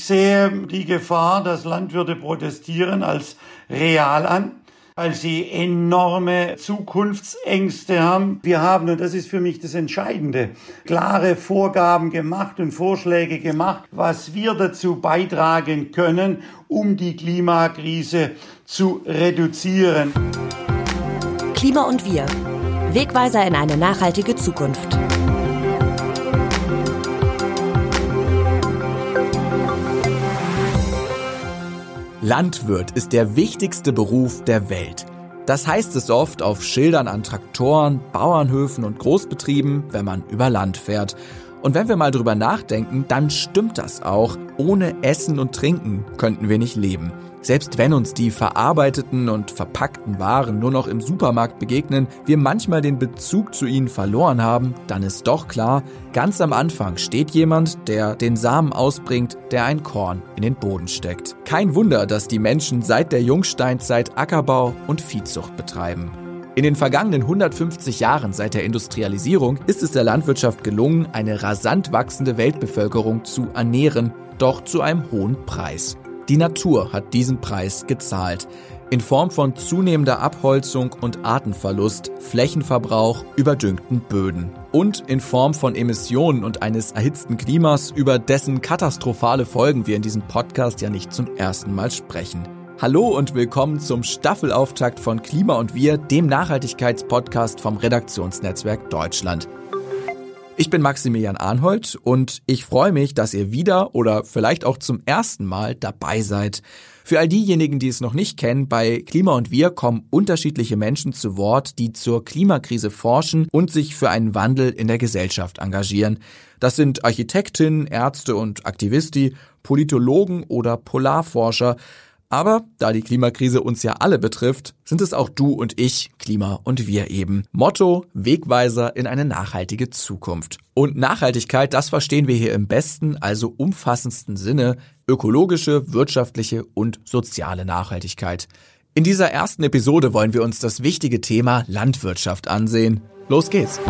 Ich sehe die Gefahr, dass Landwirte protestieren, als real an weil sie enorme Zukunftsängste haben. Wir haben, und das ist für mich das Entscheidende, klare Vorgaben gemacht und Vorschläge gemacht, was wir dazu beitragen können, um die Klimakrise zu reduzieren. Klima und wir. Wegweiser in eine nachhaltige Zukunft. Landwirt ist der wichtigste Beruf der Welt. Das heißt es oft auf Schildern an Traktoren, Bauernhöfen und Großbetrieben, wenn man über Land fährt. Und wenn wir mal drüber nachdenken, dann stimmt das auch. Ohne Essen und Trinken könnten wir nicht leben. Selbst wenn uns die verarbeiteten und verpackten Waren nur noch im Supermarkt begegnen, wir manchmal den Bezug zu ihnen verloren haben, dann ist doch klar, ganz am Anfang steht jemand, der den Samen ausbringt, der ein Korn in den Boden steckt. Kein Wunder, dass die Menschen seit der Jungsteinzeit Ackerbau und Viehzucht betreiben. In den vergangenen 150 Jahren seit der Industrialisierung ist es der Landwirtschaft gelungen, eine rasant wachsende Weltbevölkerung zu ernähren, doch zu einem hohen Preis. Die Natur hat diesen Preis gezahlt. In Form von zunehmender Abholzung und Artenverlust, Flächenverbrauch, überdüngten Böden. Und in Form von Emissionen und eines erhitzten Klimas, über dessen katastrophale Folgen wir in diesem Podcast ja nicht zum ersten Mal sprechen. Hallo und willkommen zum Staffelauftakt von Klima und Wir, dem Nachhaltigkeitspodcast vom Redaktionsnetzwerk Deutschland. Ich bin Maximilian Arnhold und ich freue mich, dass ihr wieder oder vielleicht auch zum ersten Mal dabei seid. Für all diejenigen, die es noch nicht kennen, bei Klima und Wir kommen unterschiedliche Menschen zu Wort, die zur Klimakrise forschen und sich für einen Wandel in der Gesellschaft engagieren. Das sind Architektinnen, Ärzte und Aktivisti, Politologen oder Polarforscher. Aber da die Klimakrise uns ja alle betrifft, sind es auch du und ich, Klima und wir eben. Motto, Wegweiser in eine nachhaltige Zukunft. Und Nachhaltigkeit, das verstehen wir hier im besten, also umfassendsten Sinne, ökologische, wirtschaftliche und soziale Nachhaltigkeit. In dieser ersten Episode wollen wir uns das wichtige Thema Landwirtschaft ansehen. Los geht's!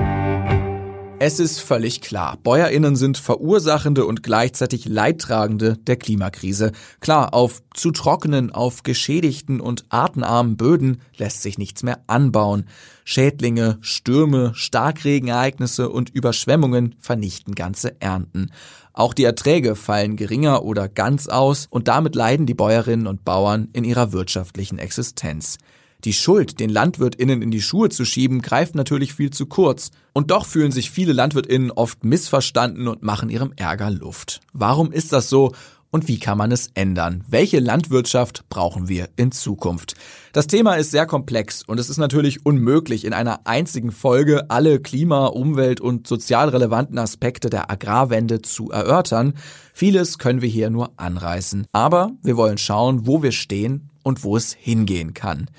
Es ist völlig klar, Bäuerinnen sind Verursachende und gleichzeitig Leidtragende der Klimakrise. Klar, auf zu trockenen, auf geschädigten und artenarmen Böden lässt sich nichts mehr anbauen. Schädlinge, Stürme, Starkregenereignisse und Überschwemmungen vernichten ganze Ernten. Auch die Erträge fallen geringer oder ganz aus und damit leiden die Bäuerinnen und Bauern in ihrer wirtschaftlichen Existenz. Die Schuld, den LandwirtInnen in die Schuhe zu schieben, greift natürlich viel zu kurz. Und doch fühlen sich viele LandwirtInnen oft missverstanden und machen ihrem Ärger Luft. Warum ist das so? Und wie kann man es ändern? Welche Landwirtschaft brauchen wir in Zukunft? Das Thema ist sehr komplex und es ist natürlich unmöglich, in einer einzigen Folge alle Klima-, Umwelt- und sozial relevanten Aspekte der Agrarwende zu erörtern. Vieles können wir hier nur anreißen. Aber wir wollen schauen, wo wir stehen und wo es hingehen kann.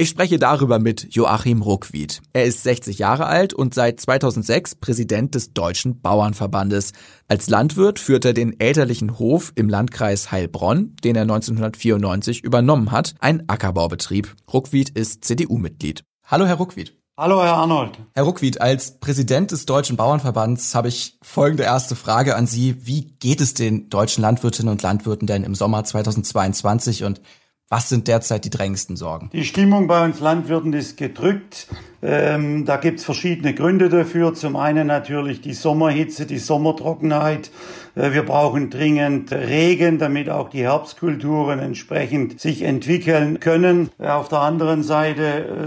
Ich spreche darüber mit Joachim Ruckwied. Er ist 60 Jahre alt und seit 2006 Präsident des Deutschen Bauernverbandes. Als Landwirt führt er den elterlichen Hof im Landkreis Heilbronn, den er 1994 übernommen hat, ein Ackerbaubetrieb. Ruckwied ist CDU-Mitglied. Hallo, Herr Ruckwied. Hallo, Herr Arnold. Herr Ruckwied, als Präsident des Deutschen Bauernverbands habe ich folgende erste Frage an Sie. Wie geht es den deutschen Landwirtinnen und Landwirten denn im Sommer 2022 und was sind derzeit die drängendsten Sorgen? Die Stimmung bei uns Landwirten ist gedrückt. Ähm, da gibt's verschiedene Gründe dafür. Zum einen natürlich die Sommerhitze, die Sommertrockenheit. Äh, wir brauchen dringend Regen, damit auch die Herbstkulturen entsprechend sich entwickeln können. Äh, auf der anderen Seite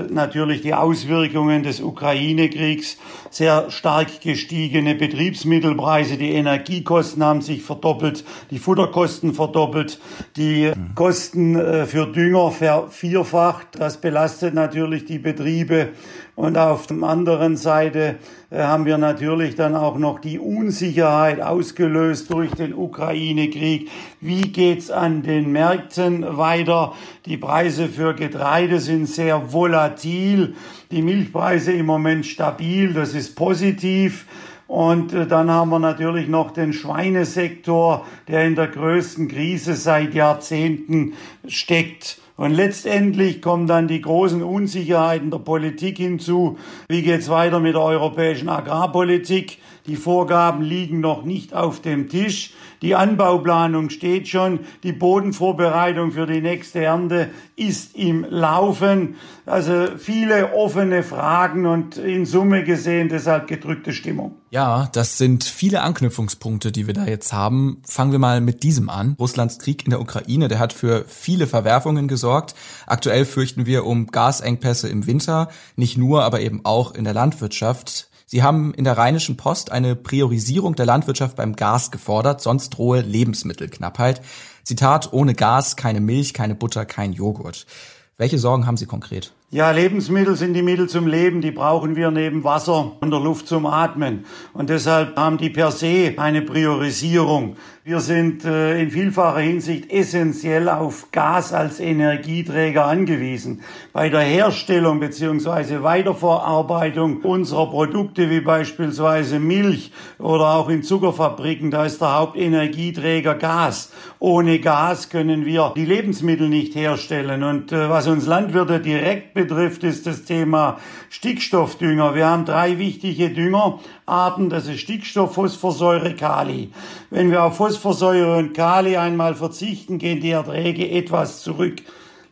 äh, natürlich die Auswirkungen des Ukraine-Kriegs. Sehr stark gestiegene Betriebsmittelpreise, die Energiekosten haben sich verdoppelt, die Futterkosten verdoppelt, die Kosten für Dünger vervierfacht. Das belastet natürlich die Betriebe. Und auf der anderen Seite äh, haben wir natürlich dann auch noch die Unsicherheit ausgelöst durch den Ukraine-Krieg. Wie geht's an den Märkten weiter? Die Preise für Getreide sind sehr volatil. Die Milchpreise im Moment stabil. Das ist positiv. Und äh, dann haben wir natürlich noch den Schweinesektor, der in der größten Krise seit Jahrzehnten steckt. Und letztendlich kommen dann die großen Unsicherheiten der Politik hinzu. Wie geht's weiter mit der europäischen Agrarpolitik? Die Vorgaben liegen noch nicht auf dem Tisch. Die Anbauplanung steht schon. Die Bodenvorbereitung für die nächste Ernte ist im Laufen. Also viele offene Fragen und in Summe gesehen deshalb gedrückte Stimmung. Ja, das sind viele Anknüpfungspunkte, die wir da jetzt haben. Fangen wir mal mit diesem an. Russlands Krieg in der Ukraine, der hat für viele Verwerfungen gesorgt. Aktuell fürchten wir um Gasengpässe im Winter, nicht nur, aber eben auch in der Landwirtschaft. Sie haben in der Rheinischen Post eine Priorisierung der Landwirtschaft beim Gas gefordert, sonst drohe Lebensmittelknappheit. Zitat, ohne Gas keine Milch, keine Butter, kein Joghurt. Welche Sorgen haben Sie konkret? Ja, Lebensmittel sind die Mittel zum Leben, die brauchen wir neben Wasser und der Luft zum Atmen. Und deshalb haben die per se eine Priorisierung. Wir sind äh, in vielfacher Hinsicht essentiell auf Gas als Energieträger angewiesen. Bei der Herstellung beziehungsweise Weiterverarbeitung unserer Produkte wie beispielsweise Milch oder auch in Zuckerfabriken, da ist der Hauptenergieträger Gas. Ohne Gas können wir die Lebensmittel nicht herstellen. Und äh, was uns Landwirte direkt betrifft, ist das Thema Stickstoffdünger. Wir haben drei wichtige Düngerarten. Das ist Stickstoff, Phosphorsäure, Kali. Wenn wir auf Phosphorsäure und Kali einmal verzichten, gehen die Erträge etwas zurück.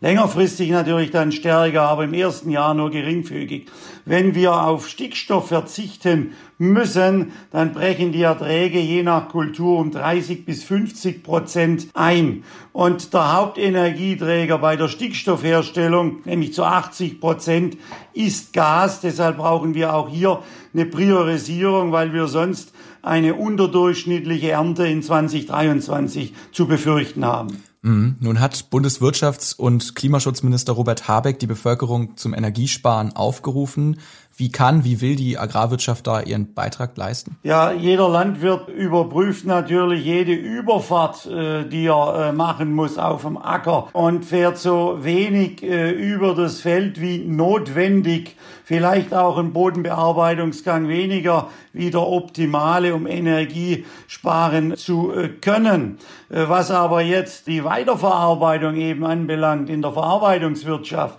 Längerfristig natürlich dann stärker, aber im ersten Jahr nur geringfügig. Wenn wir auf Stickstoff verzichten müssen, dann brechen die Erträge je nach Kultur um 30 bis 50 Prozent ein. Und der Hauptenergieträger bei der Stickstoffherstellung, nämlich zu 80 Prozent, ist Gas. Deshalb brauchen wir auch hier eine Priorisierung, weil wir sonst eine unterdurchschnittliche Ernte in 2023 zu befürchten haben. Mhm. Nun hat Bundeswirtschafts- und Klimaschutzminister Robert Habeck die Bevölkerung zum Energiesparen aufgerufen. Wie kann, wie will die Agrarwirtschaft da ihren Beitrag leisten? Ja, jeder Landwirt überprüft natürlich jede Überfahrt, äh, die er äh, machen muss auf dem Acker und fährt so wenig äh, über das Feld wie notwendig. Vielleicht auch ein Bodenbearbeitungsgang weniger wie der optimale, um Energie sparen zu können. Was aber jetzt die Weiterverarbeitung eben anbelangt in der Verarbeitungswirtschaft,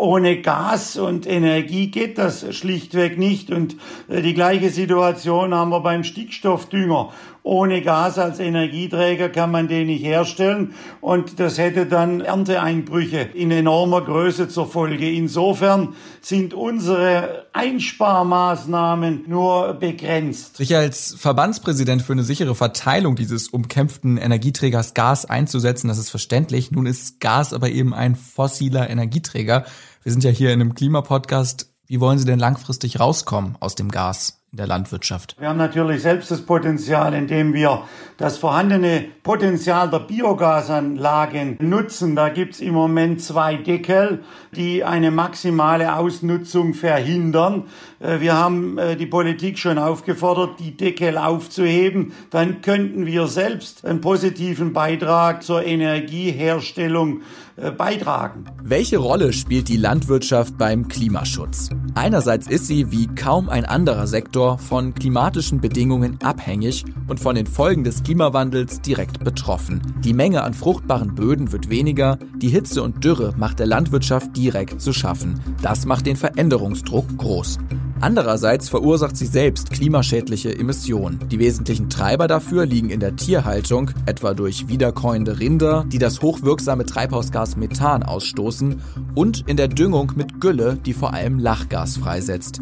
ohne Gas und Energie geht das schlichtweg nicht. Und äh, die gleiche Situation haben wir beim Stickstoffdünger. Ohne Gas als Energieträger kann man den nicht herstellen und das hätte dann Ernteeinbrüche in enormer Größe zur Folge. Insofern sind unsere Einsparmaßnahmen nur begrenzt. Sich als Verbandspräsident für eine sichere Verteilung dieses umkämpften Energieträgers Gas einzusetzen, das ist verständlich. Nun ist Gas aber eben ein fossiler Energieträger. Wir sind ja hier in einem Klimapodcast. Wie wollen Sie denn langfristig rauskommen aus dem Gas? In der Landwirtschaft? Wir haben natürlich selbst das Potenzial, indem wir das vorhandene Potenzial der Biogasanlagen nutzen. Da gibt's im Moment zwei Deckel, die eine maximale Ausnutzung verhindern. Äh, wir haben äh, die Politik schon aufgefordert, die Deckel aufzuheben. Dann könnten wir selbst einen positiven Beitrag zur Energieherstellung äh, beitragen. Welche Rolle spielt die Landwirtschaft beim Klimaschutz? Einerseits ist sie, wie kaum ein anderer Sektor, von klimatischen Bedingungen abhängig und von den Folgen des Klimawandels direkt betroffen. Die Menge an fruchtbaren Böden wird weniger, die Hitze und Dürre macht der Landwirtschaft direkt zu schaffen. Das macht den Veränderungsdruck groß. Andererseits verursacht sie selbst klimaschädliche Emissionen. Die wesentlichen Treiber dafür liegen in der Tierhaltung, etwa durch wiederkäuende Rinder, die das hochwirksame Treibhausgas Methan ausstoßen, und in der Düngung mit Gülle, die vor allem Lachgas freisetzt.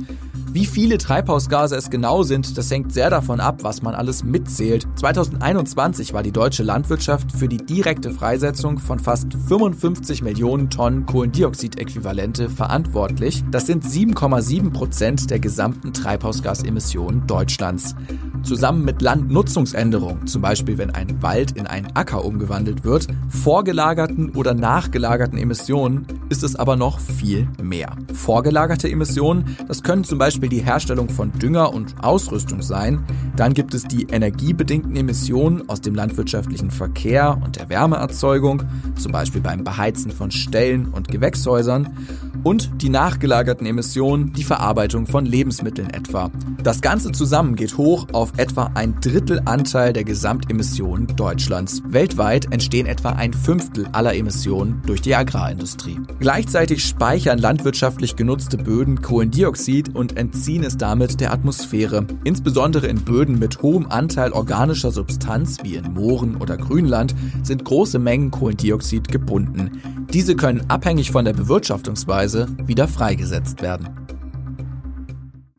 Wie viele Treibhausgase es genau sind, das hängt sehr davon ab, was man alles mitzählt. 2021 war die deutsche Landwirtschaft für die direkte Freisetzung von fast 55 Millionen Tonnen Kohlendioxidäquivalente verantwortlich. Das sind 7,7 Prozent der gesamten Treibhausgasemissionen Deutschlands. Zusammen mit Landnutzungsänderungen, zum Beispiel wenn ein Wald in einen Acker umgewandelt wird, vorgelagerten oder nachgelagerten Emissionen, ist es aber noch viel mehr. Vorgelagerte Emissionen, das können zum Beispiel Beispiel die Herstellung von Dünger und Ausrüstung sein. Dann gibt es die energiebedingten Emissionen aus dem landwirtschaftlichen Verkehr und der Wärmeerzeugung, zum Beispiel beim Beheizen von Ställen und Gewächshäusern. Und die nachgelagerten Emissionen, die Verarbeitung von Lebensmitteln etwa. Das Ganze zusammen geht hoch auf etwa ein Drittel Anteil der Gesamtemissionen Deutschlands. Weltweit entstehen etwa ein Fünftel aller Emissionen durch die Agrarindustrie. Gleichzeitig speichern landwirtschaftlich genutzte Böden Kohlendioxid und entziehen es damit der Atmosphäre. Insbesondere in Böden mit hohem Anteil organischer Substanz wie in Mooren oder Grünland sind große Mengen Kohlendioxid gebunden. Diese können abhängig von der Bewirtschaftungsweise wieder freigesetzt werden.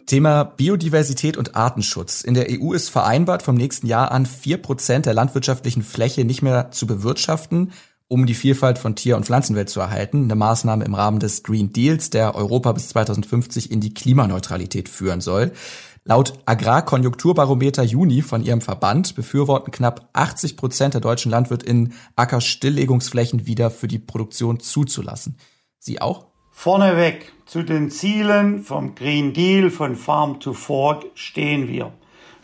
Thema Biodiversität und Artenschutz. In der EU ist vereinbart, vom nächsten Jahr an vier Prozent der landwirtschaftlichen Fläche nicht mehr zu bewirtschaften, um die Vielfalt von Tier- und Pflanzenwelt zu erhalten. Eine Maßnahme im Rahmen des Green Deals, der Europa bis 2050 in die Klimaneutralität führen soll. Laut Agrarkonjunkturbarometer Juni von ihrem Verband befürworten knapp 80 Prozent der deutschen LandwirtInnen Ackerstilllegungsflächen wieder für die Produktion zuzulassen. Sie auch? Vorneweg zu den Zielen vom Green Deal von Farm to Fork stehen wir.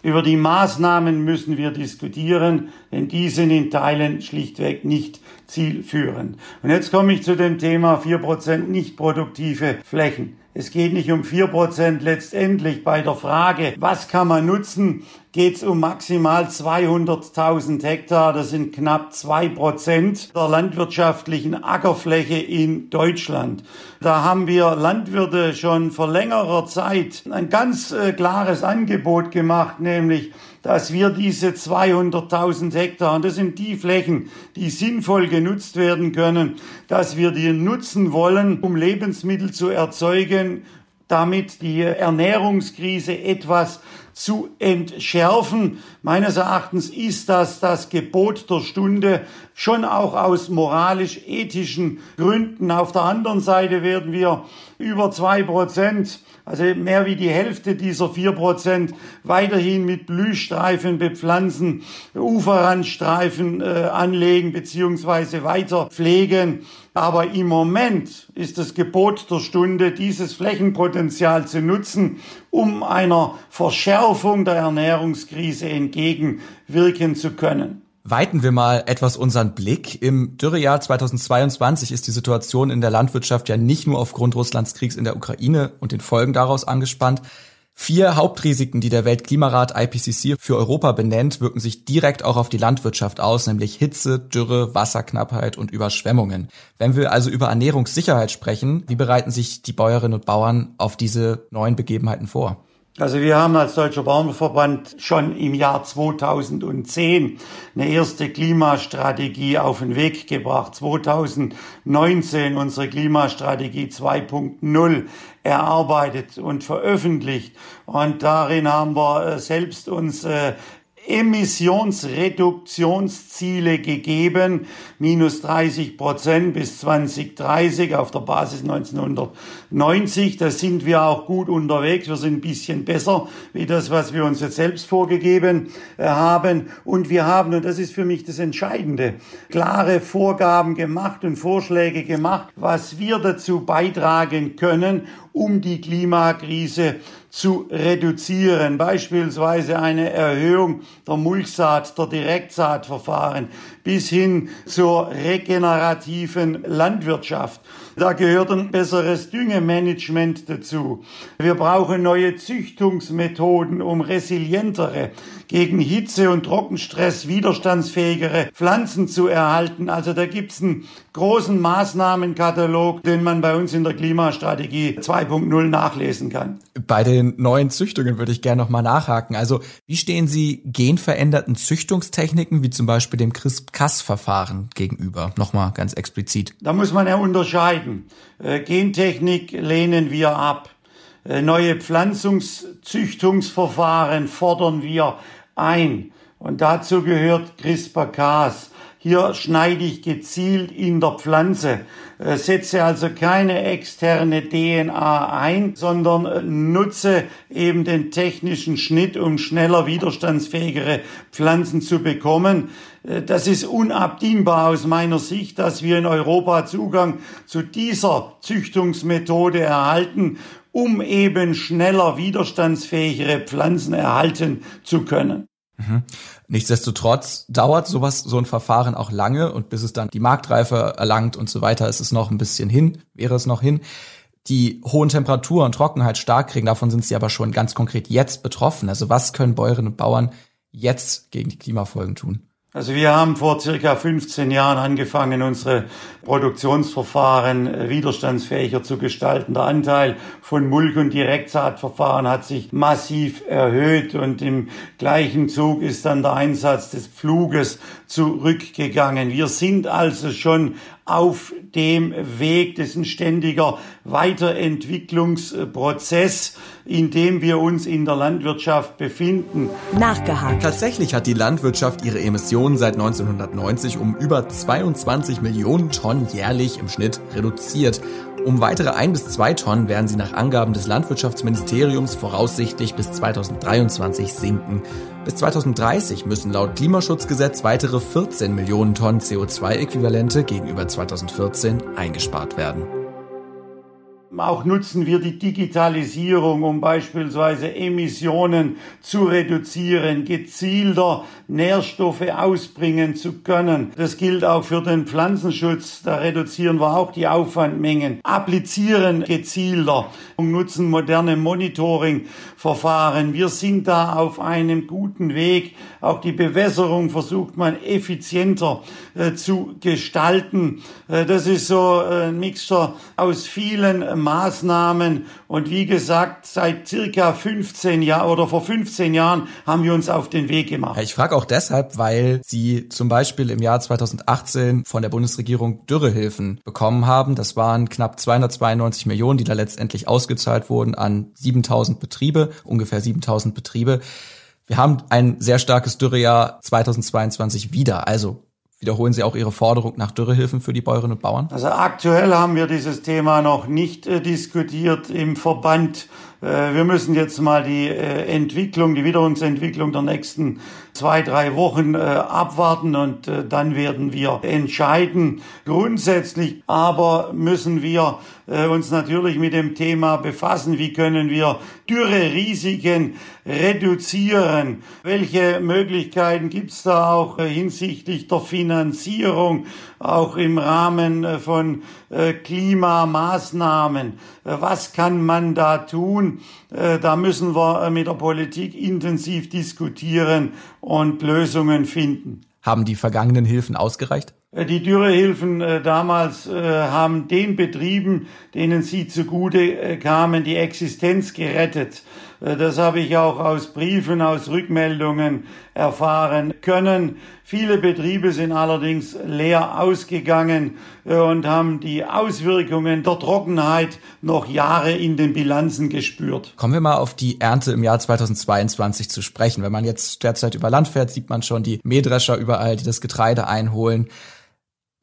Über die Maßnahmen müssen wir diskutieren, denn die sind in Teilen schlichtweg nicht zielführend. Und jetzt komme ich zu dem Thema 4% nicht produktive Flächen. Es geht nicht um vier Prozent. Letztendlich bei der Frage, was kann man nutzen, geht es um maximal 200.000 Hektar. Das sind knapp zwei Prozent der landwirtschaftlichen Ackerfläche in Deutschland. Da haben wir Landwirte schon vor längerer Zeit ein ganz äh, klares Angebot gemacht, nämlich dass wir diese 200.000 Hektar, und das sind die Flächen, die sinnvoll genutzt werden können, dass wir die nutzen wollen, um Lebensmittel zu erzeugen, damit die Ernährungskrise etwas zu entschärfen. Meines Erachtens ist das das Gebot der Stunde, schon auch aus moralisch-ethischen Gründen. Auf der anderen Seite werden wir über zwei Prozent also mehr wie die Hälfte dieser vier Prozent weiterhin mit Blühstreifen bepflanzen, Uferrandstreifen äh, anlegen beziehungsweise weiter pflegen. Aber im Moment ist das Gebot der Stunde, dieses Flächenpotenzial zu nutzen, um einer Verschärfung der Ernährungskrise entgegenwirken zu können. Weiten wir mal etwas unseren Blick. Im Dürrejahr 2022 ist die Situation in der Landwirtschaft ja nicht nur aufgrund Russlands Kriegs in der Ukraine und den Folgen daraus angespannt. Vier Hauptrisiken, die der Weltklimarat IPCC für Europa benennt, wirken sich direkt auch auf die Landwirtschaft aus, nämlich Hitze, Dürre, Wasserknappheit und Überschwemmungen. Wenn wir also über Ernährungssicherheit sprechen, wie bereiten sich die Bäuerinnen und Bauern auf diese neuen Begebenheiten vor? Also wir haben als Deutscher Bauernverband schon im Jahr 2010 eine erste Klimastrategie auf den Weg gebracht. 2019 unsere Klimastrategie 2.0 erarbeitet und veröffentlicht. Und darin haben wir äh, selbst uns äh, Emissionsreduktionsziele gegeben, minus 30 Prozent bis 2030 auf der Basis 1990. Da sind wir auch gut unterwegs. Wir sind ein bisschen besser wie das, was wir uns jetzt selbst vorgegeben äh, haben. Und wir haben, und das ist für mich das Entscheidende, klare Vorgaben gemacht und Vorschläge gemacht, was wir dazu beitragen können, um die Klimakrise zu reduzieren. Beispielsweise eine Erhöhung der Mulchsaat, der Direktsaatverfahren bis hin zur regenerativen Landwirtschaft. Da gehört ein besseres Düngemanagement dazu. Wir brauchen neue Züchtungsmethoden, um resilientere, gegen Hitze und Trockenstress widerstandsfähigere Pflanzen zu erhalten. Also da gibt's einen großen Maßnahmenkatalog, den man bei uns in der Klimastrategie 2.0 nachlesen kann. Bei den neuen Züchtungen würde ich gerne nochmal nachhaken. Also wie stehen Sie genveränderten Züchtungstechniken wie zum Beispiel dem CRISP-Cas-Verfahren gegenüber? Nochmal ganz explizit. Da muss man ja unterscheiden. Äh, Gentechnik lehnen wir ab. Äh, neue Pflanzungszüchtungsverfahren fordern wir ein. Und dazu gehört CRISPR-Cas. Hier schneide ich gezielt in der Pflanze, äh, setze also keine externe DNA ein, sondern äh, nutze eben den technischen Schnitt, um schneller widerstandsfähigere Pflanzen zu bekommen. Äh, das ist unabdingbar aus meiner Sicht, dass wir in Europa Zugang zu dieser Züchtungsmethode erhalten, um eben schneller widerstandsfähigere Pflanzen erhalten zu können. Mhm. Nichtsdestotrotz dauert sowas, so ein Verfahren auch lange und bis es dann die Marktreife erlangt und so weiter, ist es noch ein bisschen hin, wäre es noch hin. die hohen Temperaturen und Trockenheit stark kriegen. Davon sind sie aber schon ganz konkret jetzt betroffen. Also was können Bäuerinnen und Bauern jetzt gegen die Klimafolgen tun? Also wir haben vor circa 15 Jahren angefangen, unsere Produktionsverfahren äh, widerstandsfähiger zu gestalten. Der Anteil von Mulch- und Direktsaatverfahren hat sich massiv erhöht und im gleichen Zug ist dann der Einsatz des Pfluges zurückgegangen. Wir sind also schon auf dem Weg. Das ist ein ständiger Weiterentwicklungsprozess, in dem wir uns in der Landwirtschaft befinden. Nachgehakt. Tatsächlich hat die Landwirtschaft ihre Emissionen seit 1990 um über 22 Millionen Tonnen jährlich im Schnitt reduziert. Um weitere ein bis zwei Tonnen werden sie nach Angaben des Landwirtschaftsministeriums voraussichtlich bis 2023 sinken. Bis 2030 müssen laut Klimaschutzgesetz weitere 14 Millionen Tonnen CO2-Äquivalente gegenüber 2014 eingespart werden. Auch nutzen wir die Digitalisierung, um beispielsweise Emissionen zu reduzieren, gezielter Nährstoffe ausbringen zu können. Das gilt auch für den Pflanzenschutz. Da reduzieren wir auch die Aufwandmengen. Applizieren gezielter und nutzen moderne Monitoring-Verfahren. Wir sind da auf einem guten Weg. Auch die Bewässerung versucht man effizienter äh, zu gestalten. Äh, das ist so ein Mixer aus vielen Maßnahmen. Und wie gesagt, seit circa 15 Jahren oder vor 15 Jahren haben wir uns auf den Weg gemacht. Ich frage auch deshalb, weil Sie zum Beispiel im Jahr 2018 von der Bundesregierung Dürrehilfen bekommen haben. Das waren knapp 292 Millionen, die da letztendlich ausgezahlt wurden an 7000 Betriebe, ungefähr 7000 Betriebe. Wir haben ein sehr starkes Dürrejahr 2022 wieder. Also Wiederholen Sie auch Ihre Forderung nach Dürrehilfen für die Bäuerinnen und Bauern? Also aktuell haben wir dieses Thema noch nicht äh, diskutiert im Verband. Äh, wir müssen jetzt mal die äh, Entwicklung, die Witterungsentwicklung der nächsten zwei, drei Wochen äh, abwarten und dann werden wir entscheiden. Grundsätzlich aber müssen wir uns natürlich mit dem Thema befassen, wie können wir Dürrerisiken reduzieren. Welche Möglichkeiten gibt es da auch hinsichtlich der Finanzierung, auch im Rahmen von Klimamaßnahmen? Was kann man da tun? Da müssen wir mit der Politik intensiv diskutieren und Lösungen finden. Haben die vergangenen Hilfen ausgereicht? Die Dürrehilfen äh, damals äh, haben den Betrieben, denen sie zugute äh, kamen, die Existenz gerettet. Das habe ich auch aus Briefen, aus Rückmeldungen erfahren können. Viele Betriebe sind allerdings leer ausgegangen und haben die Auswirkungen der Trockenheit noch Jahre in den Bilanzen gespürt. Kommen wir mal auf die Ernte im Jahr 2022 zu sprechen. Wenn man jetzt derzeit über Land fährt, sieht man schon die Mähdrescher überall, die das Getreide einholen.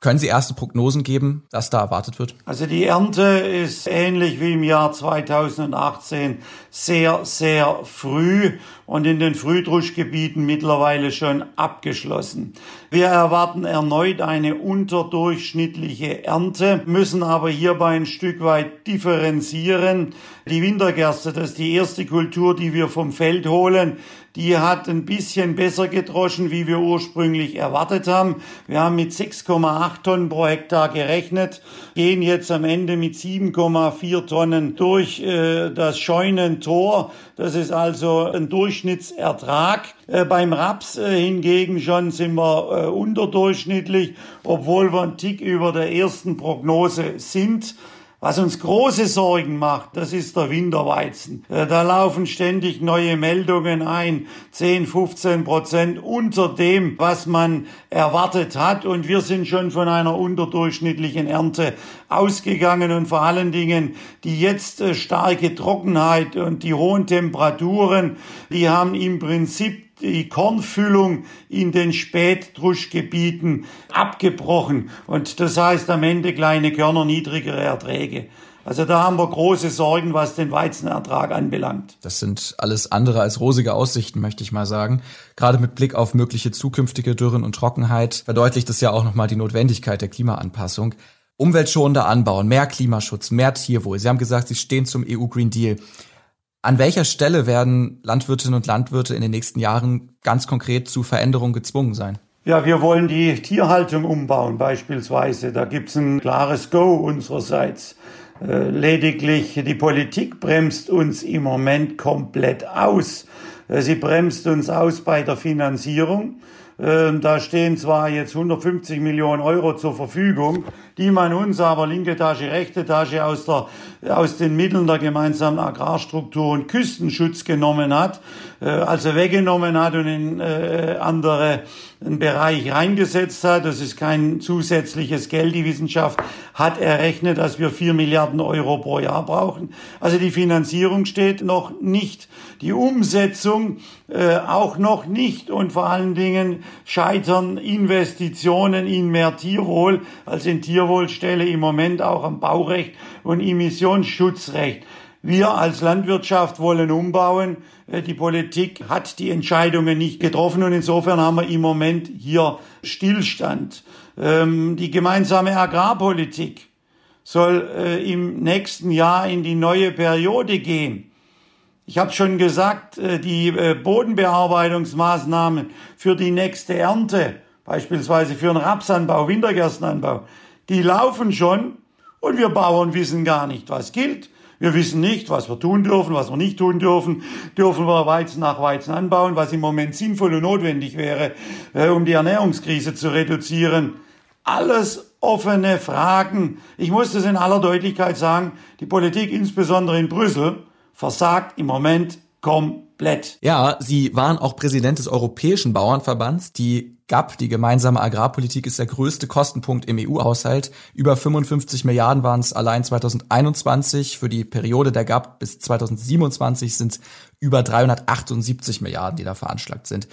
Können Sie erste Prognosen geben, was da erwartet wird? Also die Ernte ist ähnlich wie im Jahr 2018 sehr, sehr früh und in den Frühdruschgebieten mittlerweile schon abgeschlossen. Wir erwarten erneut eine unterdurchschnittliche Ernte, müssen aber hierbei ein Stück weit differenzieren. Die Wintergerste, das ist die erste Kultur, die wir vom Feld holen, die hat ein bisschen besser gedroschen, wie wir ursprünglich erwartet haben. Wir haben mit 6,8 Tonnen pro Hektar gerechnet, gehen jetzt am Ende mit 7,4 Tonnen durch äh, das Scheunentor. Das ist also ein Durchschnittsertrag. Äh, beim Raps äh, hingegen schon sind wir äh, unterdurchschnittlich, obwohl wir einen Tick über der ersten Prognose sind. Was uns große Sorgen macht, das ist der Winterweizen. Äh, da laufen ständig neue Meldungen ein, 10, 15 Prozent unter dem, was man erwartet hat. Und wir sind schon von einer unterdurchschnittlichen Ernte ausgegangen und vor allen Dingen die jetzt äh, starke Trockenheit und die hohen Temperaturen, die haben im Prinzip die Kornfüllung in den Spätdruschgebieten abgebrochen. Und das heißt am Ende kleine Körner, niedrigere Erträge. Also da haben wir große Sorgen, was den Weizenertrag anbelangt. Das sind alles andere als rosige Aussichten, möchte ich mal sagen. Gerade mit Blick auf mögliche zukünftige Dürren und Trockenheit verdeutlicht es ja auch nochmal die Notwendigkeit der Klimaanpassung. Umweltschonender Anbauen, mehr Klimaschutz, mehr Tierwohl. Sie haben gesagt, Sie stehen zum EU Green Deal. An welcher Stelle werden Landwirtinnen und Landwirte in den nächsten Jahren ganz konkret zu Veränderungen gezwungen sein? Ja, wir wollen die Tierhaltung umbauen beispielsweise. Da gibt's ein klares Go unsererseits. Äh, lediglich die Politik bremst uns im Moment komplett aus. Äh, sie bremst uns aus bei der Finanzierung. Ähm, da stehen zwar jetzt 150 Millionen Euro zur Verfügung, die man uns aber linke Tasche, rechte Tasche aus, der, aus den Mitteln der gemeinsamen Agrarstruktur und Küstenschutz genommen hat, äh, also weggenommen hat und in äh, andere einen Bereich reingesetzt hat. Das ist kein zusätzliches Geld. Die Wissenschaft hat errechnet, dass wir vier Milliarden Euro pro Jahr brauchen. Also die Finanzierung steht noch nicht. Die Umsetzung äh, auch noch nicht. Und vor allen Dingen scheitern Investitionen in mehr Tierwohl als in Tierwohlstelle im Moment auch am Baurecht und Emissionsschutzrecht. Wir als Landwirtschaft wollen umbauen. Äh, die Politik hat die Entscheidungen nicht getroffen und insofern haben wir im Moment hier Stillstand. Ähm, die gemeinsame Agrarpolitik soll äh, im nächsten Jahr in die neue Periode gehen. Ich habe schon gesagt, äh, die Bodenbearbeitungsmaßnahmen für die nächste Ernte, beispielsweise für den Rapsanbau, Wintergerstenanbau, die laufen schon und wir Bauern wissen gar nicht, was gilt. Wir wissen nicht, was wir tun dürfen, was wir nicht tun dürfen. Dürfen wir Weizen nach Weizen anbauen, was im Moment sinnvoll und notwendig wäre, äh, um die Ernährungskrise zu reduzieren. Alles offene Fragen. Ich muss das in aller Deutlichkeit sagen, die Politik, insbesondere in Brüssel, versagt im Moment komplett. Ja, Sie waren auch Präsident des Europäischen Bauernverbands. Die GAP, die gemeinsame Agrarpolitik, ist der größte Kostenpunkt im EU-Haushalt. Über 55 Milliarden waren es allein 2021. Für die Periode der GAP bis 2027 sind es über 378 Milliarden, die da veranschlagt sind.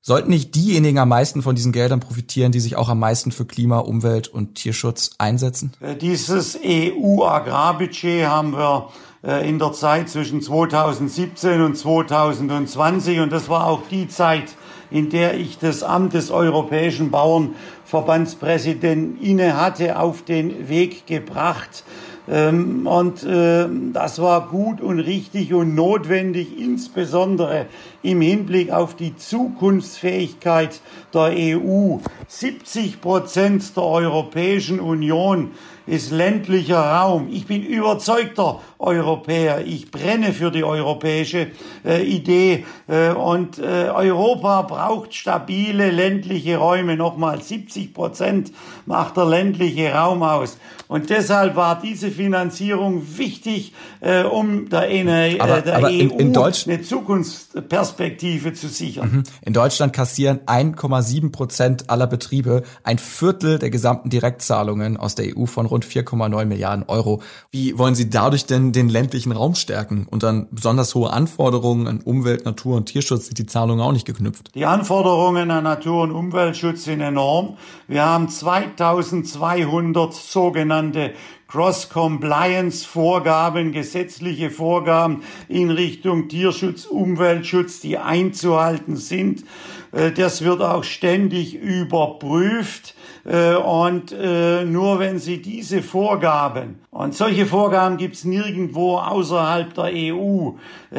Sollten nicht diejenigen am meisten von diesen Geldern profitieren, die sich auch am meisten für Klima, Umwelt und Tierschutz einsetzen? Äh, dieses EU-Agrarbudget haben wir äh, in der Zeit zwischen 2017 und 2020 und das war auch die Zeit, in der ich das Amt des Europäischen Bauernverbandspräsidenten inne hatte, auf den Weg gebracht. Ähm, und äh, das war gut und richtig und notwendig, insbesondere im Hinblick auf die Zukunftsfähigkeit der EU. 70 Prozent der Europäischen Union ist ländlicher Raum. Ich bin überzeugter Europäer. Ich brenne für die europäische äh, Idee. Äh, und äh, Europa braucht stabile ländliche Räume. Nochmal 70 Prozent macht der ländliche Raum aus. Und deshalb war diese Finanzierung wichtig, äh, um der, äh, aber, der aber EU in, in eine Zukunftsperspektive zu sichern. Mhm. In Deutschland kassieren 1,7 Prozent aller Betriebe ein Viertel der gesamten Direktzahlungen aus der EU von rund 4,9 Milliarden Euro. Wie wollen Sie dadurch denn den ländlichen Raum stärken? Und dann besonders hohe Anforderungen an Umwelt, Natur und Tierschutz sind die Zahlungen auch nicht geknüpft. Die Anforderungen an Natur- und Umweltschutz sind enorm. Wir haben 2200 sogenannte Cross-Compliance-Vorgaben, gesetzliche Vorgaben in Richtung Tierschutz, Umweltschutz, die einzuhalten sind. Äh, das wird auch ständig überprüft. Äh, und äh, nur wenn Sie diese Vorgaben, und solche Vorgaben gibt es nirgendwo außerhalb der EU,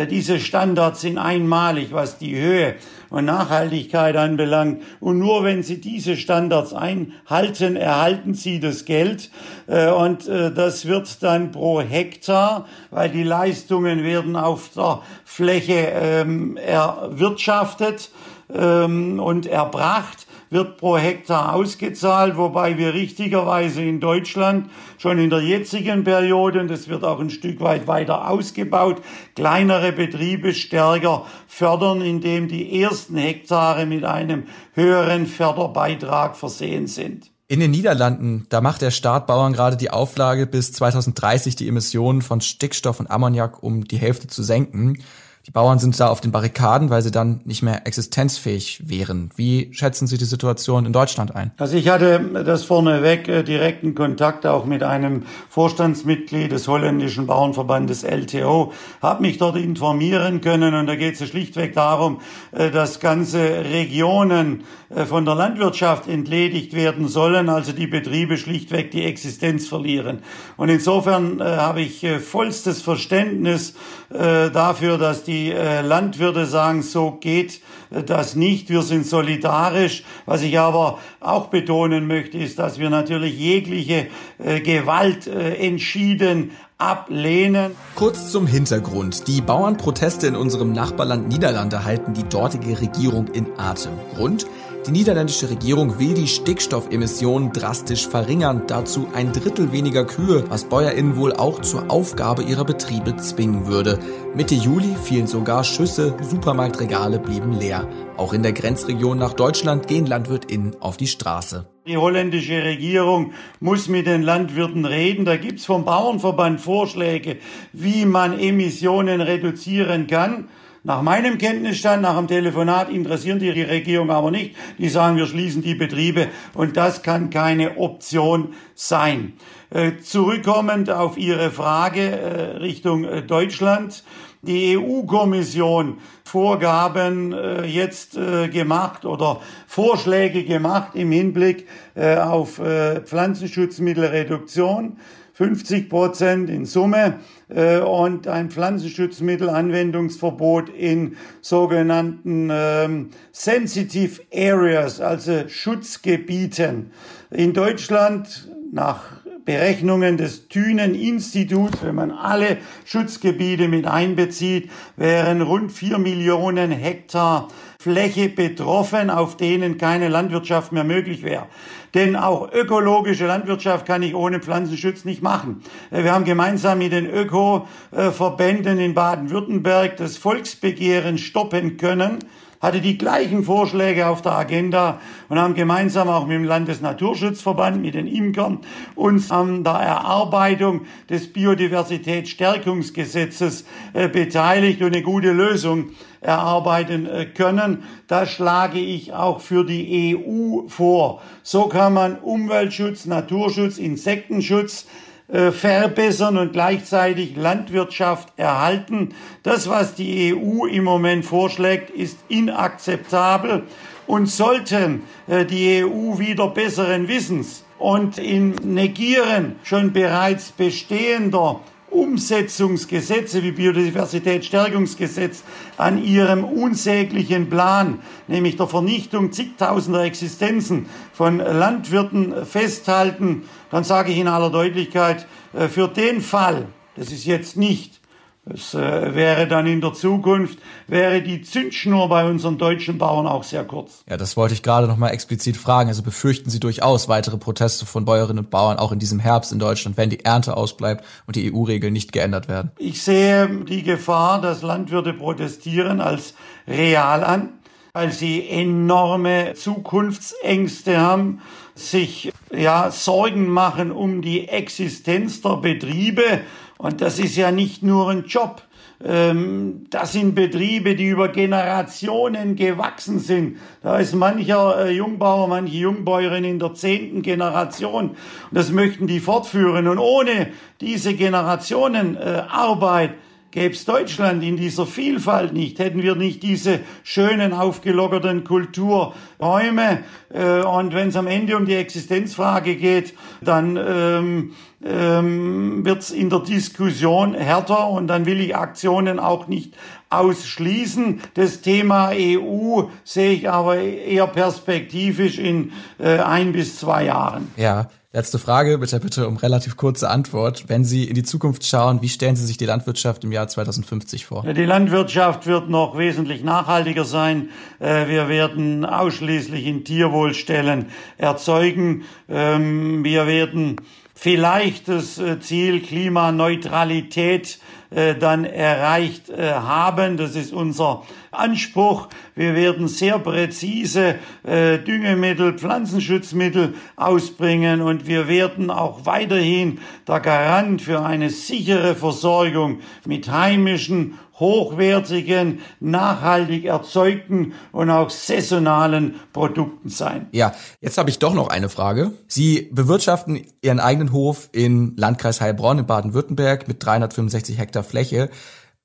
diese Standards sind einmalig, was die Höhe und Nachhaltigkeit anbelangt. Und nur wenn Sie diese Standards einhalten, erhalten Sie das Geld. Äh, und äh, das wird dann pro Hektar, weil die Leistungen werden auf der Fläche ähm, erwirtschaftet ähm, und erbracht wird pro Hektar ausgezahlt, wobei wir richtigerweise in Deutschland schon in der jetzigen Periode, und das wird auch ein Stück weit weiter ausgebaut, kleinere Betriebe stärker fördern, indem die ersten Hektare mit einem höheren Förderbeitrag versehen sind. In den Niederlanden, da macht der Staat Bauern gerade die Auflage, bis 2030 die Emissionen von Stickstoff und Ammoniak um die Hälfte zu senken. Die Bauern sind da auf den Barrikaden, weil sie dann nicht mehr existenzfähig wären. Wie schätzen Sie die Situation in Deutschland ein? Also ich hatte das vorneweg äh, direkten Kontakt auch mit einem Vorstandsmitglied des holländischen Bauernverbandes LTO, habe mich dort informieren können und da geht es schlichtweg darum, äh, dass ganze Regionen äh, von der Landwirtschaft entledigt werden sollen, also die Betriebe schlichtweg die Existenz verlieren. Und insofern habe ich vollstes Verständnis dafür, dass die die äh, Landwirte sagen, so geht äh, das nicht. Wir sind solidarisch. Was ich aber auch betonen möchte, ist, dass wir natürlich jegliche äh, Gewalt entschieden ablehnen. Kurz zum Hintergrund. Die Bauernproteste in unserem Nachbarland Niederlande halten die dortige Regierung in Atem. Grund? Die niederländische Regierung will die Stickstoffemissionen drastisch verringern, dazu ein Drittel weniger Kühe, was BäuerInnen wohl auch zur Aufgabe ihrer Betriebe zwingen würde. Mitte Juli fielen sogar Schüsse, Supermarktregale blieben leer. Auch in der Grenzregion nach Deutschland gehen LandwirtInnen auf die Straße. Die holländische Regierung muss mit den Landwirten reden. Da gibt's vom Bauernverband Vorschläge, wie man Emissionen reduzieren kann. Nach meinem Kenntnisstand, nach dem Telefonat interessieren die Regierung aber nicht. Die sagen, wir schließen die Betriebe und das kann keine Option sein. Äh, zurückkommend auf Ihre Frage äh, Richtung äh, Deutschland. Die EU-Kommission Vorgaben jetzt gemacht oder Vorschläge gemacht im Hinblick auf Pflanzenschutzmittelreduktion. 50 Prozent in Summe äh, und ein Pflanzenschutzmittelanwendungsverbot in sogenannten ähm, Sensitive Areas, also Schutzgebieten. In Deutschland nach Berechnungen des Thünen-Instituts, wenn man alle Schutzgebiete mit einbezieht, wären rund vier Millionen Hektar Fläche betroffen, auf denen keine Landwirtschaft mehr möglich wäre. Denn auch ökologische Landwirtschaft kann ich ohne Pflanzenschutz nicht machen. Äh, wir haben gemeinsam mit den Öko-Verbänden in Baden-Württemberg das Volksbegehren stoppen können hatte die gleichen Vorschläge auf der Agenda und haben gemeinsam auch mit dem Landesnaturschutzverband, mit den Imkern uns an der Erarbeitung des Biodiversitätsstärkungsgesetzes äh, beteiligt und eine gute Lösung erarbeiten äh, können. Das schlage ich auch für die EU vor. So kann man Umweltschutz, Naturschutz, Insektenschutz äh, verbessern und gleichzeitig Landwirtschaft erhalten. Das, was die EU im Moment vorschlägt, ist inakzeptabel und sollten äh, die EU wieder besseren Wissens und im Negieren schon bereits bestehender Umsetzungsgesetze wie Biodiversitätsstärkungsgesetz an ihrem unsäglichen Plan, nämlich der Vernichtung zigtausender Existenzen von Landwirten festhalten, dann sage ich in aller Deutlichkeit, äh, für den Fall, das ist jetzt nicht es äh, wäre dann in der Zukunft, wäre die Zündschnur bei unseren deutschen Bauern auch sehr kurz. Ja, das wollte ich gerade nochmal explizit fragen. Also befürchten Sie durchaus weitere Proteste von Bäuerinnen und Bauern auch in diesem Herbst in Deutschland, wenn die Ernte ausbleibt und die EU-Regeln nicht geändert werden? Ich sehe die Gefahr, dass Landwirte protestieren, als real an, weil sie enorme Zukunftsängste haben, sich ja Sorgen machen um die Existenz der Betriebe und das ist ja nicht nur ein Job. Ähm, das sind Betriebe, die über Generationen gewachsen sind. Da ist mancher äh, Jungbauer, manche Jungbäuerin in der zehnten Generation. Und das möchten die fortführen. Und ohne diese Generationenarbeit Gäbe es Deutschland in dieser Vielfalt nicht, hätten wir nicht diese schönen, aufgelockerten Kulturräume. Äh, und wenn es am Ende um die Existenzfrage geht, dann ähm, ähm, wird es in der Diskussion härter und dann will ich Aktionen auch nicht ausschließen. Das Thema EU sehe ich aber eher perspektivisch in äh, ein bis zwei Jahren. Ja. Letzte Frage, bitte, bitte um relativ kurze Antwort. Wenn Sie in die Zukunft schauen, wie stellen Sie sich die Landwirtschaft im Jahr 2050 vor? Die Landwirtschaft wird noch wesentlich nachhaltiger sein. Äh, wir werden ausschließlich in Tierwohlstellen erzeugen. Ähm, wir werden vielleicht das äh, Ziel Klimaneutralität äh, dann erreicht äh, haben. Das ist unser Anspruch. Wir werden sehr präzise äh, Düngemittel, Pflanzenschutzmittel ausbringen und wir werden auch weiterhin der Garant für eine sichere Versorgung mit heimischen hochwertigen, nachhaltig erzeugten und auch saisonalen Produkten sein. Ja, jetzt habe ich doch noch eine Frage. Sie bewirtschaften Ihren eigenen Hof in Landkreis Heilbronn in Baden-Württemberg mit 365 Hektar Fläche.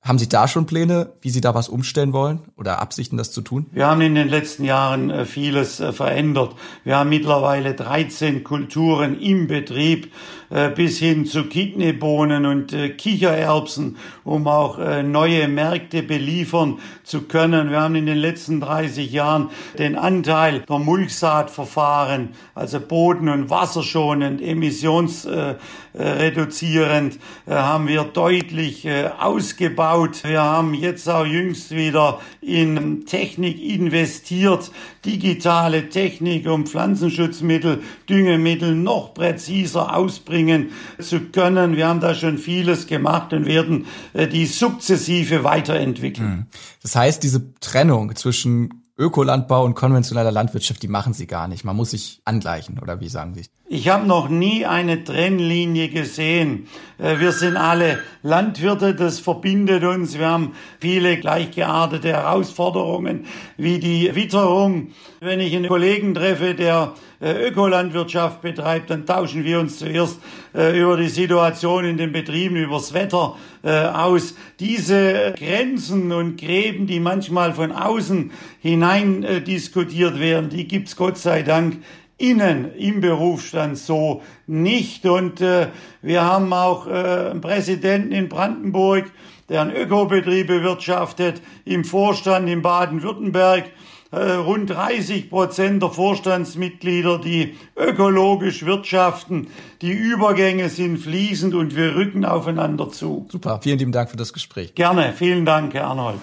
Haben Sie da schon Pläne, wie Sie da was umstellen wollen oder Absichten, das zu tun? Wir haben in den letzten Jahren äh, vieles äh, verändert. Wir haben mittlerweile 13 Kulturen im Betrieb äh, bis hin zu Kidneybohnen und Kichererbsen, um auch neue Märkte beliefern zu können. Wir haben in den letzten 30 Jahren den Anteil der Mulchsaatverfahren, also boden- und wasserschonend, emissionsreduzierend, haben wir deutlich ausgebaut ausgebaut. Wir haben jetzt auch jüngst wieder in Technik investiert, digitale Technik, um Pflanzenschutzmittel, Düngemittel noch präziser ausbringen zu können. Wir haben da schon vieles gemacht und werden äh, die sukzessive weiterentwickeln. Hm. Das heißt, diese Trennung zwischen Ökolandbau und konventioneller Landwirtschaft, die machen sie gar nicht. Man muss sich angleichen, oder wie sagen Sie? Ich habe noch nie eine Trennlinie gesehen. Äh, wir sind alle Landwirte, das verbindet uns. Wir haben viele gleichgeartete Herausforderungen, wie die Witterung. Wenn ich einen Kollegen treffe, der äh, Ökolandwirtschaft betreibt, dann tauschen wir uns zuerst äh, über die Situation in den Betrieben, übers Wetter aus. Diese Grenzen und Gräben, die manchmal von außen hinein diskutiert werden, die gibt's Gott sei Dank innen im Berufsstand so nicht. Und äh, wir haben auch äh, einen Präsidenten in Brandenburg, der einen Ökobetrieb bewirtschaftet, im Vorstand in Baden-Württemberg rund 30 Prozent der Vorstandsmitglieder, die ökologisch wirtschaften. Die Übergänge sind fließend und wir rücken aufeinander zu. Super, vielen lieben Dank für das Gespräch. Gerne, vielen Dank, Herr Arnold.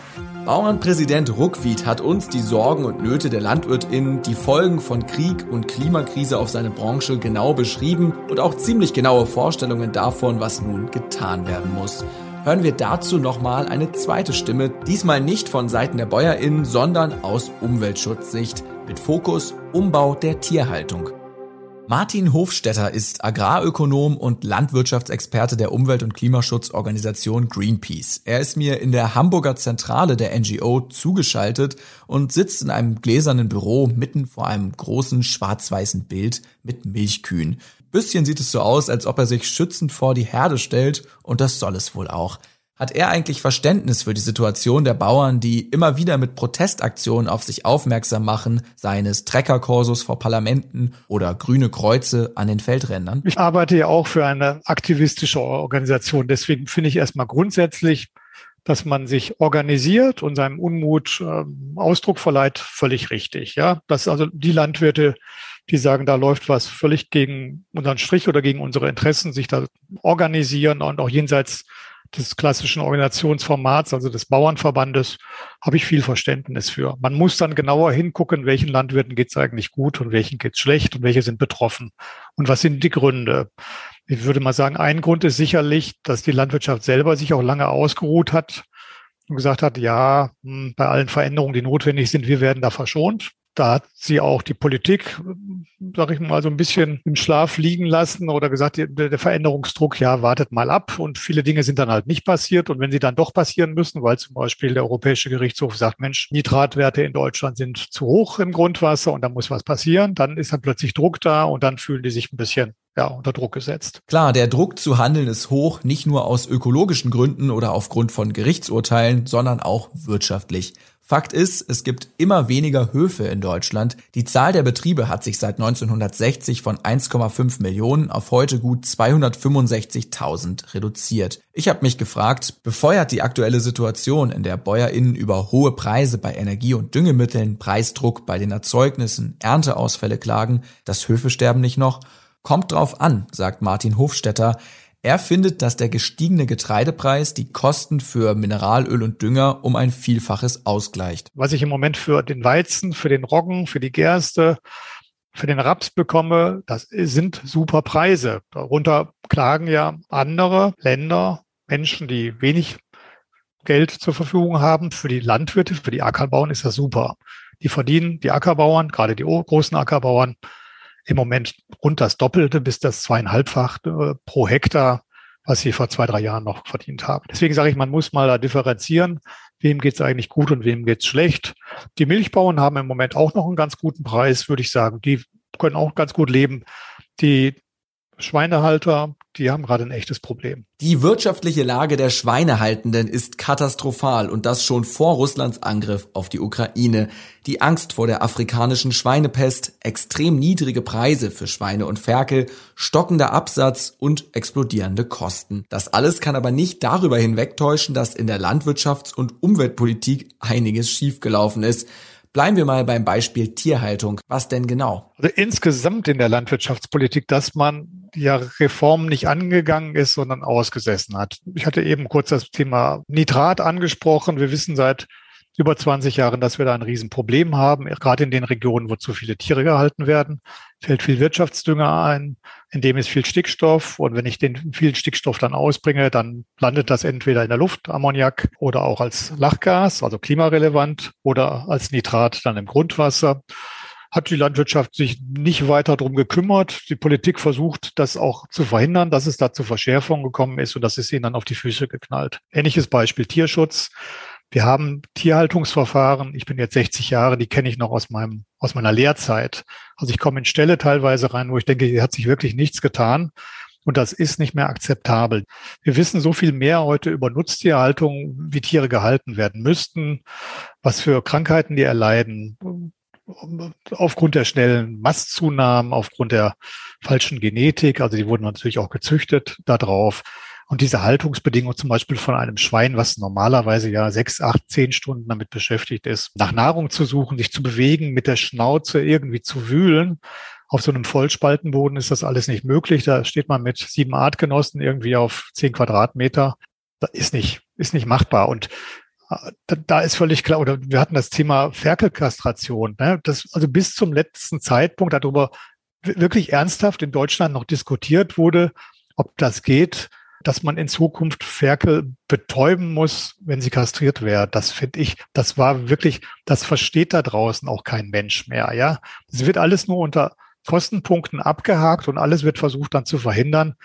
Bauernpräsident Ruckwied hat uns die Sorgen und Nöte der LandwirtInnen, die Folgen von Krieg und Klimakrise auf seine Branche genau beschrieben und auch ziemlich genaue Vorstellungen davon, was nun getan werden muss hören wir dazu nochmal eine zweite Stimme, diesmal nicht von Seiten der BäuerInnen, sondern aus Umweltschutzsicht mit Fokus Umbau der Tierhaltung. Martin Hofstetter ist Agrarökonom und Landwirtschaftsexperte der Umwelt- und Klimaschutzorganisation Greenpeace. Er ist mir in der Hamburger Zentrale der NGO zugeschaltet und sitzt in einem gläsernen Büro mitten vor einem großen schwarz-weißen Bild mit Milchkühen. Bisschen sieht es so aus, als ob er sich schützend vor die Herde stellt, und das soll es wohl auch. Hat er eigentlich Verständnis für die Situation der Bauern, die immer wieder mit Protestaktionen auf sich aufmerksam machen, seien es Treckerkursus vor Parlamenten oder grüne Kreuze an den Feldrändern? Ich arbeite ja auch für eine aktivistische Organisation. Deswegen finde ich erstmal grundsätzlich, dass man sich organisiert und seinem Unmut äh, Ausdruck verleiht, völlig richtig. Ja, dass also die Landwirte, die sagen, da läuft was völlig gegen unseren Strich oder gegen unsere Interessen, sich da organisieren und auch jenseits des klassischen Organisationsformats, also des Bauernverbandes, habe ich viel Verständnis für. Man muss dann genauer hingucken, welchen Landwirten geht es eigentlich gut und welchen geht es schlecht und welche sind betroffen und was sind die Gründe. Ich würde mal sagen, ein Grund ist sicherlich, dass die Landwirtschaft selber sich auch lange ausgeruht hat und gesagt hat, ja, hm, bei allen Veränderungen, die notwendig sind, wir werden da verschont. Da hat sie auch die Politik, sag ich mal, so ein bisschen im Schlaf liegen lassen oder gesagt, der Veränderungsdruck, ja, wartet mal ab. Und viele Dinge sind dann halt nicht passiert. Und wenn sie dann doch passieren müssen, weil zum Beispiel der Europäische Gerichtshof sagt, Mensch, Nitratwerte in Deutschland sind zu hoch im Grundwasser und da muss was passieren, dann ist dann plötzlich Druck da und dann fühlen die sich ein bisschen ja, unter Druck gesetzt. Klar, der Druck zu handeln ist hoch, nicht nur aus ökologischen Gründen oder aufgrund von Gerichtsurteilen, sondern auch wirtschaftlich. Fakt ist, es gibt immer weniger Höfe in Deutschland. Die Zahl der Betriebe hat sich seit 1960 von 1,5 Millionen auf heute gut 265.000 reduziert. Ich habe mich gefragt, befeuert die aktuelle Situation, in der Bäuerinnen über hohe Preise bei Energie- und Düngemitteln, Preisdruck bei den Erzeugnissen, Ernteausfälle klagen, das Höfesterben nicht noch? Kommt drauf an, sagt Martin Hofstetter. Er findet, dass der gestiegene Getreidepreis die Kosten für Mineralöl und Dünger um ein Vielfaches ausgleicht. Was ich im Moment für den Weizen, für den Roggen, für die Gerste, für den Raps bekomme, das sind super Preise. Darunter klagen ja andere Länder, Menschen, die wenig Geld zur Verfügung haben. Für die Landwirte, für die Ackerbauern ist das super. Die verdienen, die Ackerbauern, gerade die großen Ackerbauern, im Moment rund das Doppelte bis das zweieinhalbfach äh, pro Hektar, was sie vor zwei, drei Jahren noch verdient haben. Deswegen sage ich, man muss mal da differenzieren, wem geht's eigentlich gut und wem geht's schlecht. Die Milchbauern haben im Moment auch noch einen ganz guten Preis, würde ich sagen. Die können auch ganz gut leben. Die Schweinehalter, die haben gerade ein echtes Problem. Die wirtschaftliche Lage der Schweinehaltenden ist katastrophal und das schon vor Russlands Angriff auf die Ukraine. Die Angst vor der afrikanischen Schweinepest, extrem niedrige Preise für Schweine und Ferkel, stockender Absatz und explodierende Kosten. Das alles kann aber nicht darüber hinwegtäuschen, dass in der Landwirtschafts- und Umweltpolitik einiges schiefgelaufen ist. Bleiben wir mal beim Beispiel Tierhaltung. Was denn genau? Also insgesamt in der Landwirtschaftspolitik, dass man ja Reformen nicht angegangen ist, sondern ausgesessen hat. Ich hatte eben kurz das Thema Nitrat angesprochen. Wir wissen seit über 20 Jahren, dass wir da ein Riesenproblem haben. Gerade in den Regionen, wo zu viele Tiere gehalten werden, fällt viel Wirtschaftsdünger ein, in dem ist viel Stickstoff. Und wenn ich den vielen Stickstoff dann ausbringe, dann landet das entweder in der Luft, Ammoniak, oder auch als Lachgas, also klimarelevant, oder als Nitrat dann im Grundwasser hat die Landwirtschaft sich nicht weiter drum gekümmert. Die Politik versucht, das auch zu verhindern, dass es da zu Verschärfungen gekommen ist und das ist ihnen dann auf die Füße geknallt. Ähnliches Beispiel Tierschutz. Wir haben Tierhaltungsverfahren, ich bin jetzt 60 Jahre, die kenne ich noch aus meinem, aus meiner Lehrzeit. Also ich komme in Ställe teilweise rein, wo ich denke, hier hat sich wirklich nichts getan. Und das ist nicht mehr akzeptabel. Wir wissen so viel mehr heute über Nutztierhaltung, wie Tiere gehalten werden müssten, was für Krankheiten die erleiden, aufgrund der schnellen Mastzunahmen, aufgrund der falschen Genetik. Also die wurden natürlich auch gezüchtet darauf. Und diese Haltungsbedingungen zum Beispiel von einem Schwein, was normalerweise ja sechs, acht, zehn Stunden damit beschäftigt ist, nach Nahrung zu suchen, sich zu bewegen, mit der Schnauze irgendwie zu wühlen. Auf so einem Vollspaltenboden ist das alles nicht möglich. Da steht man mit sieben Artgenossen irgendwie auf zehn Quadratmeter. Das ist nicht, ist nicht machbar. Und äh, da, da ist völlig klar, oder wir hatten das Thema Ferkelkastration, ne? das also bis zum letzten Zeitpunkt darüber wirklich ernsthaft in Deutschland noch diskutiert wurde, ob das geht, dass man in Zukunft Ferkel betäuben muss, wenn sie kastriert werden. Das finde ich, das war wirklich, das versteht da draußen auch kein Mensch mehr, ja. Es wird alles nur unter Kostenpunkten abgehakt und alles wird versucht dann zu verhindern.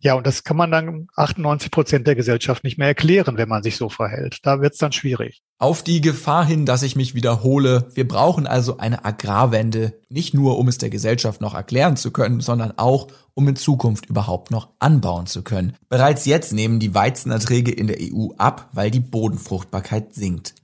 Ja, und das kann man dann 98 Prozent der Gesellschaft nicht mehr erklären, wenn man sich so verhält. Da wird es dann schwierig. Auf die Gefahr hin, dass ich mich wiederhole, wir brauchen also eine Agrarwende, nicht nur um es der Gesellschaft noch erklären zu können, sondern auch, um in Zukunft überhaupt noch anbauen zu können. Bereits jetzt nehmen die Weizenerträge in der EU ab, weil die Bodenfruchtbarkeit sinkt.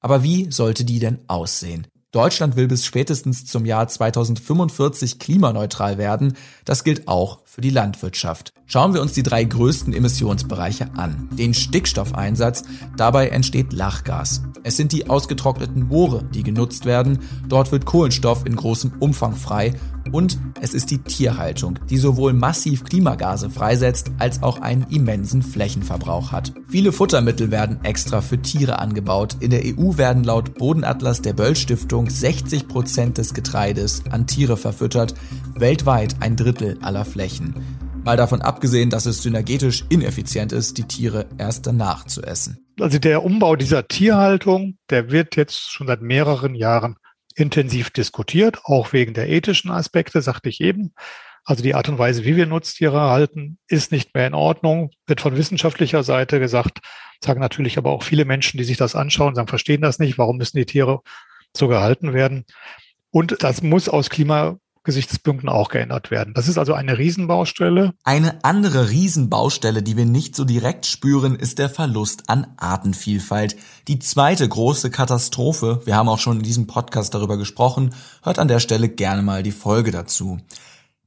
Aber wie sollte die denn aussehen? Deutschland will bis spätestens zum Jahr 2045 klimaneutral werden. Das gilt auch für die Landwirtschaft. Schauen wir uns die drei größten Emissionsbereiche an. Den Stickstoffeinsatz, dabei entsteht Lachgas. Es sind die ausgetrockneten Moore, die genutzt werden. Dort wird Kohlenstoff in großem Umfang frei. Und es ist die Tierhaltung, die sowohl massiv Klimagase freisetzt, als auch einen immensen Flächenverbrauch hat. Viele Futtermittel werden extra für Tiere angebaut. In der EU werden laut Bodenatlas der Böll Stiftung 60 Prozent des Getreides an Tiere verfüttert, weltweit ein Drittel aller Flächen. Mal davon abgesehen, dass es synergetisch ineffizient ist, die Tiere erst danach zu essen. Also der Umbau dieser Tierhaltung, der wird jetzt schon seit mehreren Jahren intensiv diskutiert, auch wegen der ethischen Aspekte, sagte ich eben. Also die Art und Weise, wie wir Nutztiere halten, ist nicht mehr in Ordnung, wird von wissenschaftlicher Seite gesagt, sagen natürlich aber auch viele Menschen, die sich das anschauen, sagen, verstehen das nicht, warum müssen die Tiere so gehalten werden. Und das muss aus Klima Gesichtspunkten auch geändert werden. Das ist also eine Riesenbaustelle. Eine andere Riesenbaustelle, die wir nicht so direkt spüren, ist der Verlust an Artenvielfalt. Die zweite große Katastrophe, wir haben auch schon in diesem Podcast darüber gesprochen, hört an der Stelle gerne mal die Folge dazu.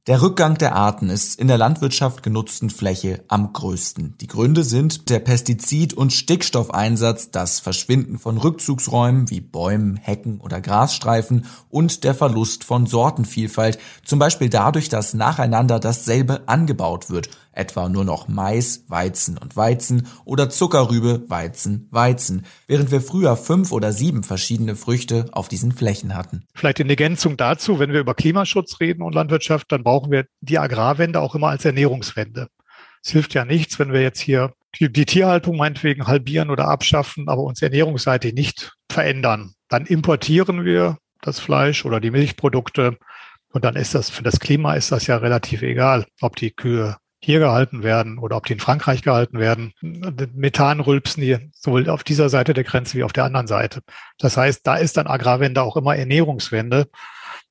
Der Rückgang der Arten ist in der Landwirtschaft genutzten Fläche am größten. Die Gründe sind der Pestizid- und Stickstoffeinsatz, das Verschwinden von Rückzugsräumen wie Bäumen, Hecken oder Grasstreifen und der Verlust von Sortenvielfalt, zum Beispiel dadurch, dass nacheinander dasselbe angebaut wird, etwa nur noch Mais, Weizen und Weizen oder Zuckerrübe, Weizen, Weizen, während wir früher fünf oder sieben verschiedene Früchte auf diesen Flächen hatten. Vielleicht in Ergänzung dazu, wenn wir über Klimaschutz reden und Landwirtschaft, dann brauchen wir die Agrarwende auch immer als Ernährungswende. Es hilft ja nichts, wenn wir jetzt hier die, Tierhaltung meinetwegen halbieren oder abschaffen, aber uns ernährungsseitig nicht verändern. Dann importieren wir das Fleisch oder die Milchprodukte und dann ist das für das Klima ist das ja relativ egal, ob die Kühe hier gehalten werden oder ob die in Frankreich gehalten werden. Methan rülpsen die sowohl auf dieser Seite der Grenze wie auf der anderen Seite. Das heißt, da ist dann Agrarwende auch immer Ernährungswende.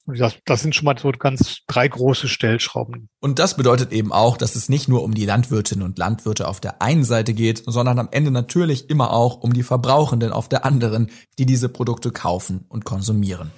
Das, das sind schon mal so ganz drei große Stellschrauben. Und das bedeutet eben auch, dass es nicht nur um die Landwirtinnen und Landwirte auf der einen Seite geht, sondern am Ende natürlich immer auch um die Verbrauchenden auf der anderen, die diese Produkte kaufen und konsumieren.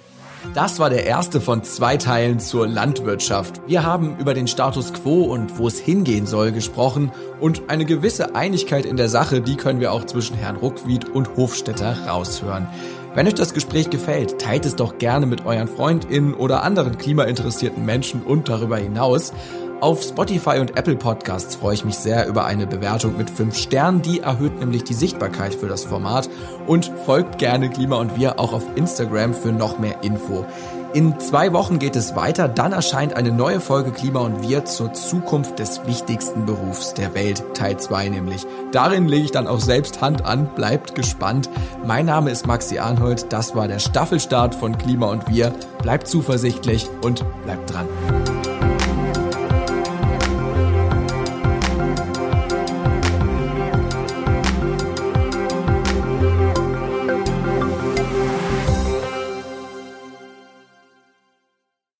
Das war der erste von zwei Teilen zur Landwirtschaft. Wir haben über den Status quo und wo es hingehen soll gesprochen und eine gewisse Einigkeit in der Sache, die können wir auch zwischen Herrn Ruckwied und Hofstetter raushören. Wenn euch das Gespräch gefällt, teilt es doch gerne mit euren FreundInnen oder anderen klimainteressierten Menschen und darüber hinaus. Auf Spotify und Apple Podcasts freue ich mich sehr über eine Bewertung mit 5 Sternen. Die erhöht nämlich die Sichtbarkeit für das Format. Und folgt gerne Klima und wir auch auf Instagram für noch mehr Info. In zwei Wochen geht es weiter. Dann erscheint eine neue Folge Klima und wir zur Zukunft des wichtigsten Berufs der Welt, Teil 2 nämlich. Darin lege ich dann auch selbst Hand an. Bleibt gespannt. Mein Name ist Maxi Arnhold. Das war der Staffelstart von Klima und wir. Bleibt zuversichtlich und bleibt dran.